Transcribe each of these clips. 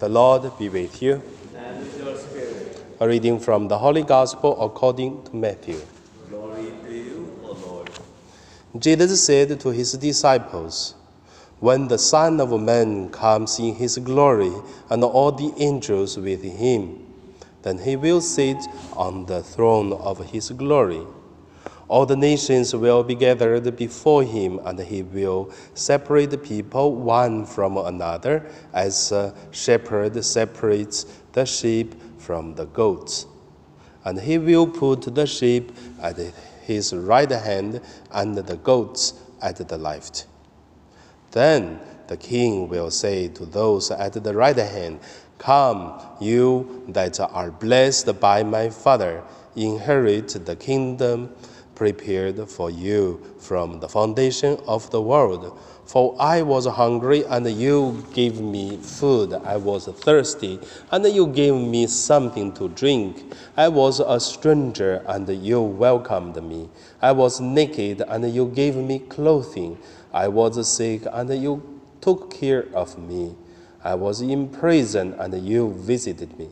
The Lord be with you. and with your spirit. A reading from the Holy Gospel according to Matthew. Glory to you, O Lord. Jesus said to his disciples, When the Son of Man comes in his glory and all the angels with him, then he will sit on the throne of his glory. All the nations will be gathered before him, and he will separate the people one from another, as a shepherd separates the sheep from the goats. And he will put the sheep at his right hand and the goats at the left. Then the king will say to those at the right hand, Come, you that are blessed by my Father, inherit the kingdom prepared for you from the foundation of the world. For I was hungry, and you gave me food. I was thirsty, and you gave me something to drink. I was a stranger, and you welcomed me. I was naked, and you gave me clothing. I was sick, and you took care of me. I was in prison, and you visited me.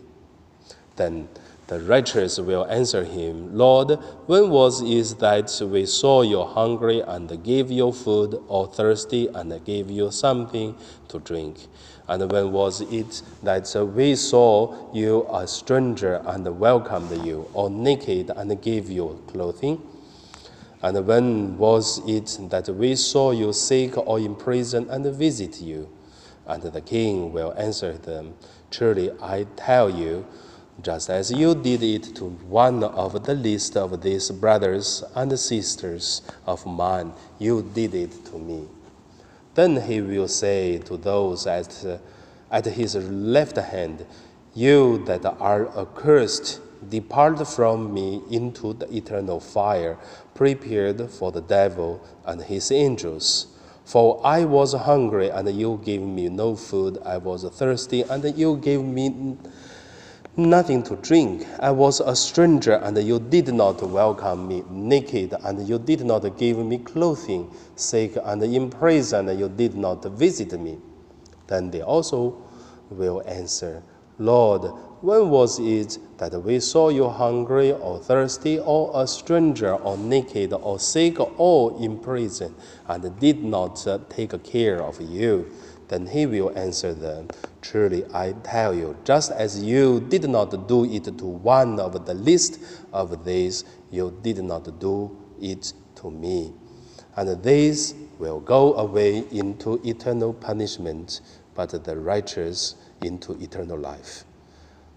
Then the righteous will answer him, Lord, when was it that we saw you hungry and gave you food, or thirsty and gave you something to drink? And when was it that we saw you a stranger and welcomed you, or naked and gave you clothing? And when was it that we saw you sick or in prison and visit you? And the king will answer them, Truly I tell you, just as you did it to one of the least of these brothers and sisters of mine, you did it to me. Then he will say to those at, at his left hand, You that are accursed, depart from me into the eternal fire, prepared for the devil and his angels. For I was hungry, and you gave me no food. I was thirsty, and you gave me nothing to drink. I was a stranger, and you did not welcome me, naked, and you did not give me clothing, sick and in prison, you did not visit me. Then they also will answer, Lord, when was it that we saw you hungry or thirsty or a stranger or naked or sick or in prison and did not take care of you? Then he will answer them, Truly I tell you, just as you did not do it to one of the least of these, you did not do it to me. And these will go away into eternal punishment, but the righteous into eternal life.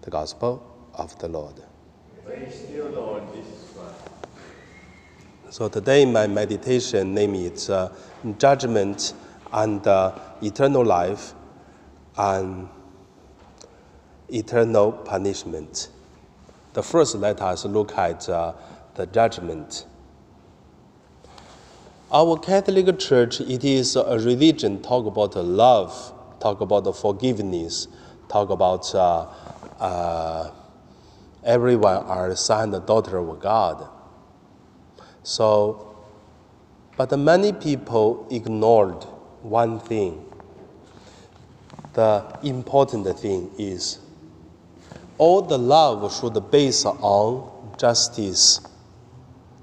The Gospel of the Lord. Praise you, Lord Jesus Christ. So today my meditation name is uh, Judgment and uh, Eternal Life and Eternal Punishment. The first, let us look at uh, the judgment. Our Catholic Church, it is a religion talk about love, talk about forgiveness, talk about uh, uh, everyone are son and daughter of God. So, but many people ignored one thing. The important thing is all the love should base on justice.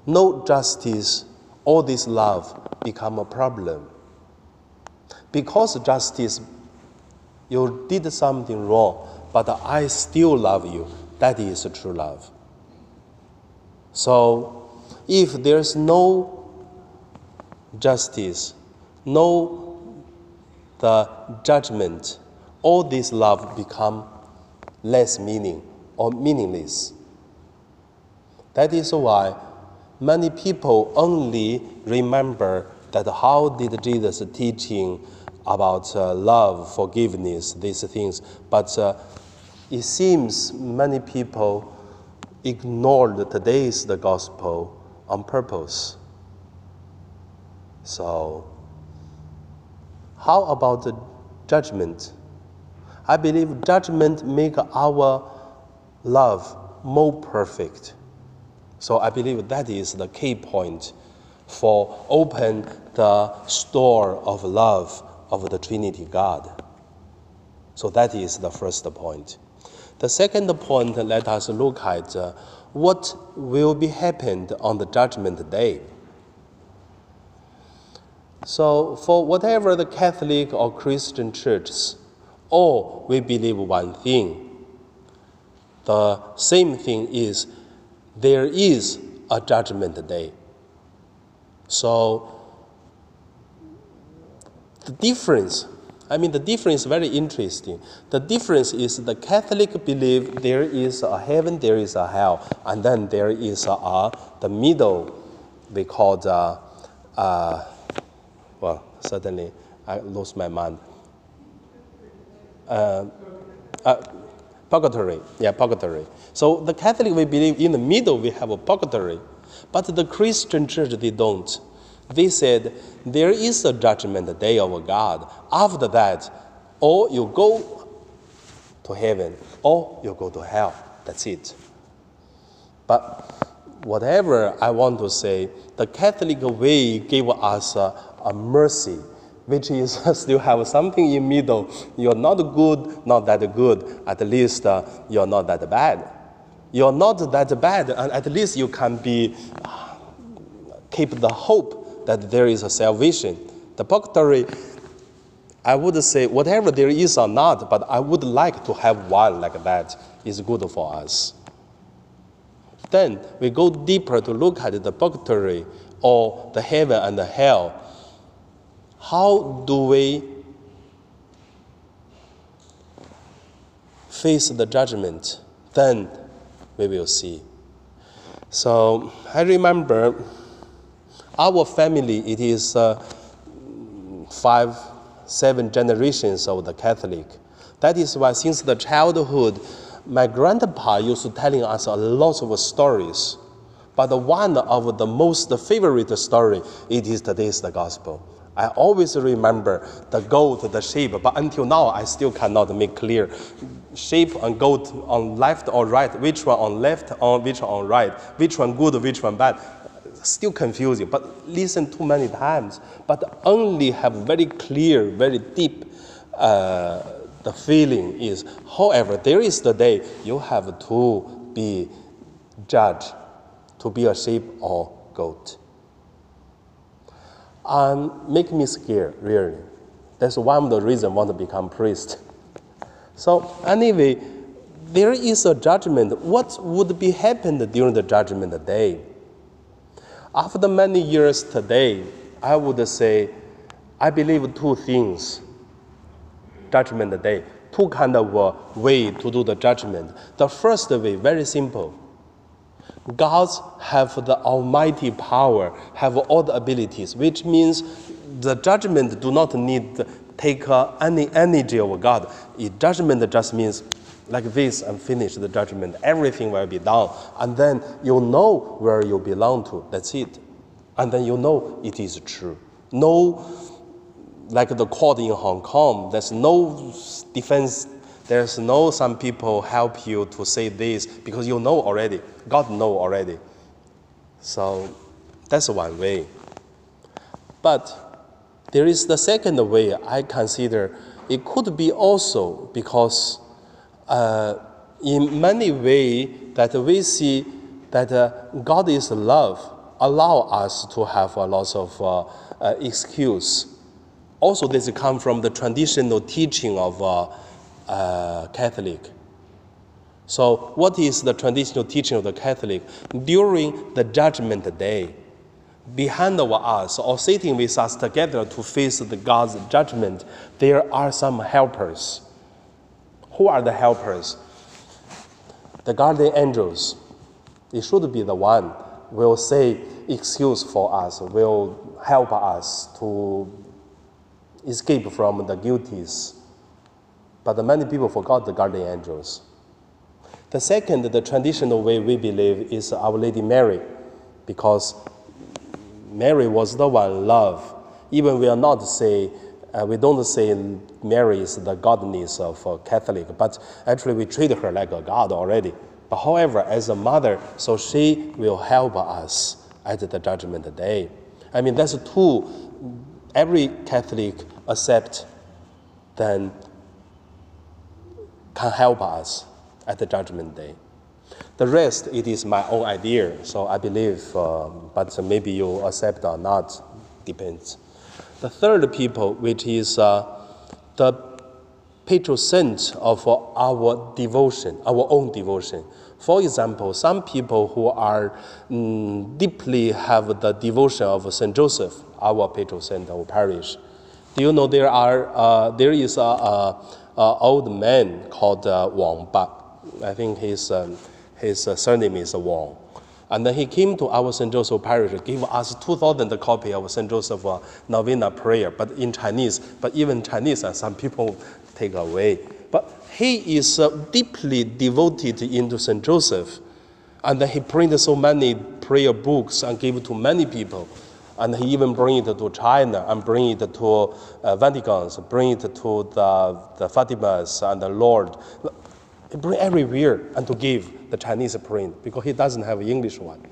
No justice, all this love become a problem. Because justice, you did something wrong, but I still love you. That is true love. So, if there's no justice, no the judgment, all this love become less meaning or meaningless. That is why many people only remember that how did Jesus teaching about uh, love, forgiveness, these things, but uh, it seems many people ignored today's the gospel on purpose. So, how about the judgment? I believe judgment make our love more perfect. So I believe that is the key point for open the store of love of the Trinity God. So that is the first point. The second point, let us look at uh, what will be happened on the judgment day. So, for whatever the Catholic or Christian churches, all we believe one thing. The same thing is there is a judgment day. So, the difference, I mean, the difference is very interesting. The difference is the Catholic believe there is a heaven, there is a hell, and then there is a, a the middle, we call the, uh, well, suddenly I lost my mind. Uh, uh, purgatory, yeah, purgatory. So the Catholic, we believe in the middle we have a purgatory, but the Christian church, they don't. They said there is a judgment day of God. After that, or you go to heaven, or you go to hell. That's it. But whatever I want to say, the Catholic way gave us a mercy, which is still have something in middle. You're not good, not that good. At least uh, you're not that bad. You're not that bad, and at least you can be keep the hope that there is a salvation. The purgatory, I would say, whatever there is or not, but I would like to have one like that is good for us. Then we go deeper to look at the purgatory or the heaven and the hell. How do we face the judgment? Then we will see. So I remember our family, it is uh, five, seven generations of the Catholic. That is why since the childhood, my grandpa used to telling us a lot of stories. But one of the most favorite story, it is today's the gospel. I always remember the goat, the sheep, but until now I still cannot make clear. Sheep and goat on left or right, which one on left or which one on right, which one good, which one bad still confusing, but listen too many times, but only have very clear, very deep uh, the feeling is, however, there is the day you have to be judged, to be a sheep or goat. And make me scared, really. That's one of the reasons I want to become priest. So anyway, there is a judgment. What would be happened during the judgment day? After many years today, I would say I believe two things. Judgment day, two kind of uh, way to do the judgment. The first way, very simple. Gods have the almighty power, have all the abilities, which means the judgment do not need to take uh, any energy of God. It, judgment just means like this and finish the judgment. Everything will be done. And then you know where you belong to. That's it. And then you know it is true. No, like the court in Hong Kong, there's no defense. There's no some people help you to say this because you know already. God know already. So that's one way. But there is the second way I consider it could be also because uh, in many ways that we see that uh, God is love, allow us to have a lot of uh, uh, excuse. Also, this come from the traditional teaching of uh, Catholic. So, what is the traditional teaching of the Catholic? During the Judgment Day, behind us or sitting with us together to face the God's judgment, there are some helpers who are the helpers? The guardian angels. It should be the one will say excuse for us, will help us to escape from the guilties. But many people forgot the guardian angels. The second, the traditional way we believe is Our Lady Mary, because Mary was the one love. Even we are not say uh, we don't say Mary is the godness of a Catholic, but actually we treat her like a god already. But however, as a mother, so she will help us at the judgment day. I mean, that's two every Catholic accept then can help us at the judgment day. The rest, it is my own idea, so I believe, um, but maybe you accept or not, depends. The third people, which is uh, the patron saint of our devotion, our own devotion. For example, some people who are mm, deeply have the devotion of Saint Joseph, our patron saint, our parish. Do you know there are uh, there is a, a, a old man called uh, Wang Ba. I think his um, his uh, surname is Wang. And then he came to our St. Joseph parish, gave us 2,000 copy of St. Joseph uh, novena prayer, but in Chinese. But even Chinese, uh, some people take away. But he is uh, deeply devoted into St. Joseph. And then he printed so many prayer books and gave to many people. And he even bring it to China and bring it to uh, Vatican, bring it to the, the Fatimas and the Lourdes. He bring everywhere and to give the Chinese print because he doesn't have English one.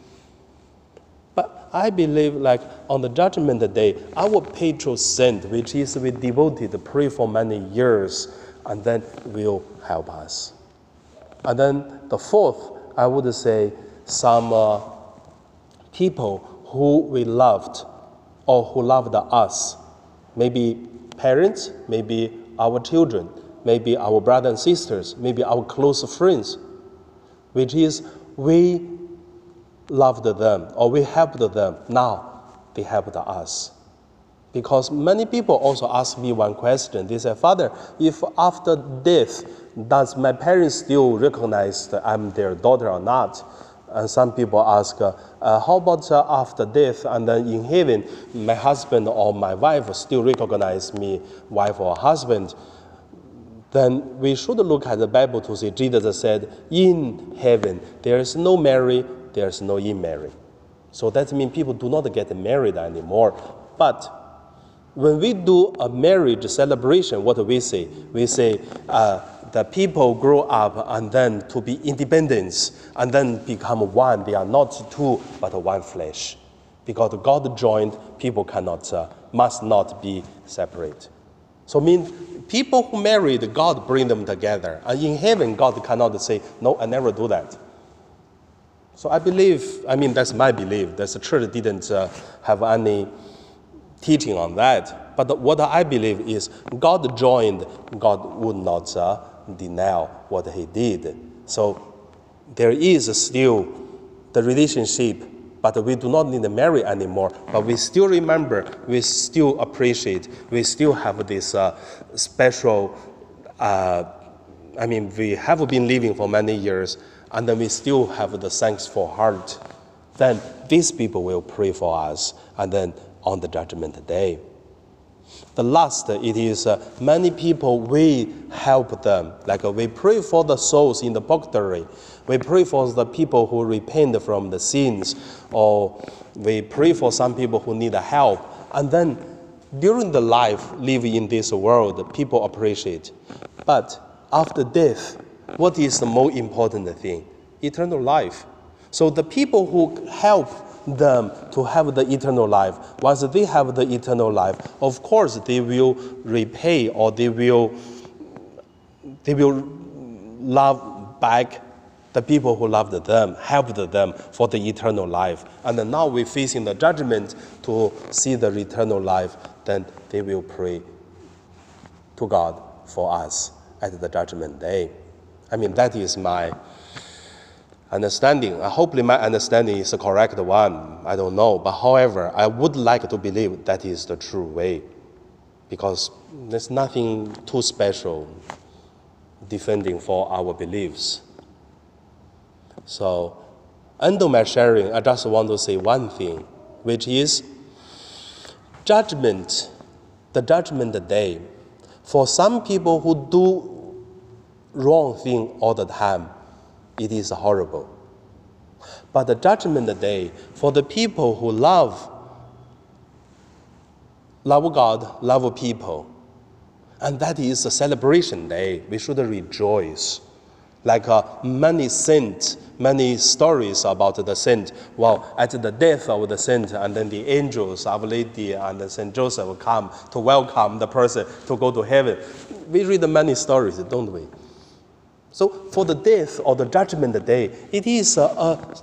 But I believe, like on the judgment day, our patron saint, which is we devoted, pray for many years, and then will help us. And then the fourth, I would say, some uh, people who we loved or who loved us, maybe parents, maybe our children, maybe our brothers and sisters, maybe our close friends which is we loved them or we helped them. Now they helped us. Because many people also ask me one question. They say, Father, if after death, does my parents still recognize that I'm their daughter or not? And some people ask, uh, how about uh, after death and then in heaven, my husband or my wife still recognize me, wife or husband? then we should look at the Bible to see Jesus said, In heaven, there is no marry, there is no in marry. So that means people do not get married anymore. But when we do a marriage celebration, what do we say? We say uh, the people grow up and then to be independent and then become one. They are not two, but one flesh. Because God joined, people cannot, uh, must not be separate. So mean people who married, God bring them together. And in heaven, God cannot say, no, I never do that. So I believe, I mean, that's my belief. That the church didn't uh, have any teaching on that. But what I believe is God joined, God would not uh, deny what he did. So there is still the relationship but we do not need to marry anymore. But we still remember, we still appreciate, we still have this uh, special. Uh, I mean, we have been living for many years, and then we still have the thankful heart. Then these people will pray for us, and then on the judgment day. The last, it is uh, many people, we help them. Like uh, we pray for the souls in the purgatory. We pray for the people who repent from the sins, or we pray for some people who need help. And then during the life live in this world, people appreciate. But after death, what is the most important thing? Eternal life. So the people who help them to have the eternal life. Once they have the eternal life, of course they will repay or they will they will love back the people who loved them, helped them for the eternal life. And now we're facing the judgment to see the eternal life, then they will pray to God for us at the judgment day. I mean, that is my understanding. Hopefully, my understanding is the correct one. I don't know. But however, I would like to believe that is the true way because there's nothing too special defending for our beliefs. So, under my sharing, I just want to say one thing, which is judgment, the judgment day. For some people who do wrong thing all the time, it is horrible. But the judgment day, for the people who love, love God, love people, and that is a celebration day, we should rejoice. Like uh, many saints, many stories about the saint. Well, at the death of the saint, and then the angels, Our Lady, and Saint Joseph come to welcome the person to go to heaven. We read many stories, don't we? So for the death or the judgment day, it is a, a,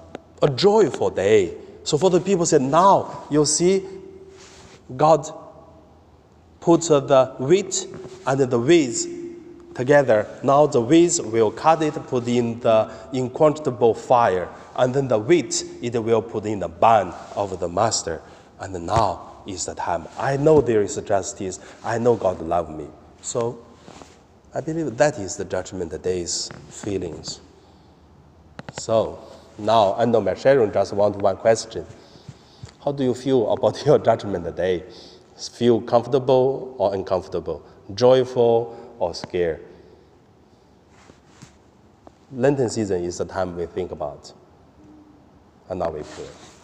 a joyful day. So for the people said, now you see, God put uh, the wheat and the weeds together. Now the weeds will cut it, put in the inquenchable fire, and then the wheat it will put in the barn of the master. And now is the time. I know there is justice. I know God loves me. So I believe that is the judgment day's feelings. So now I know my sharing just want one question. How do you feel about your judgment day? Feel comfortable or uncomfortable? Joyful or scared? Lenten season is the time we think about. And now we pray.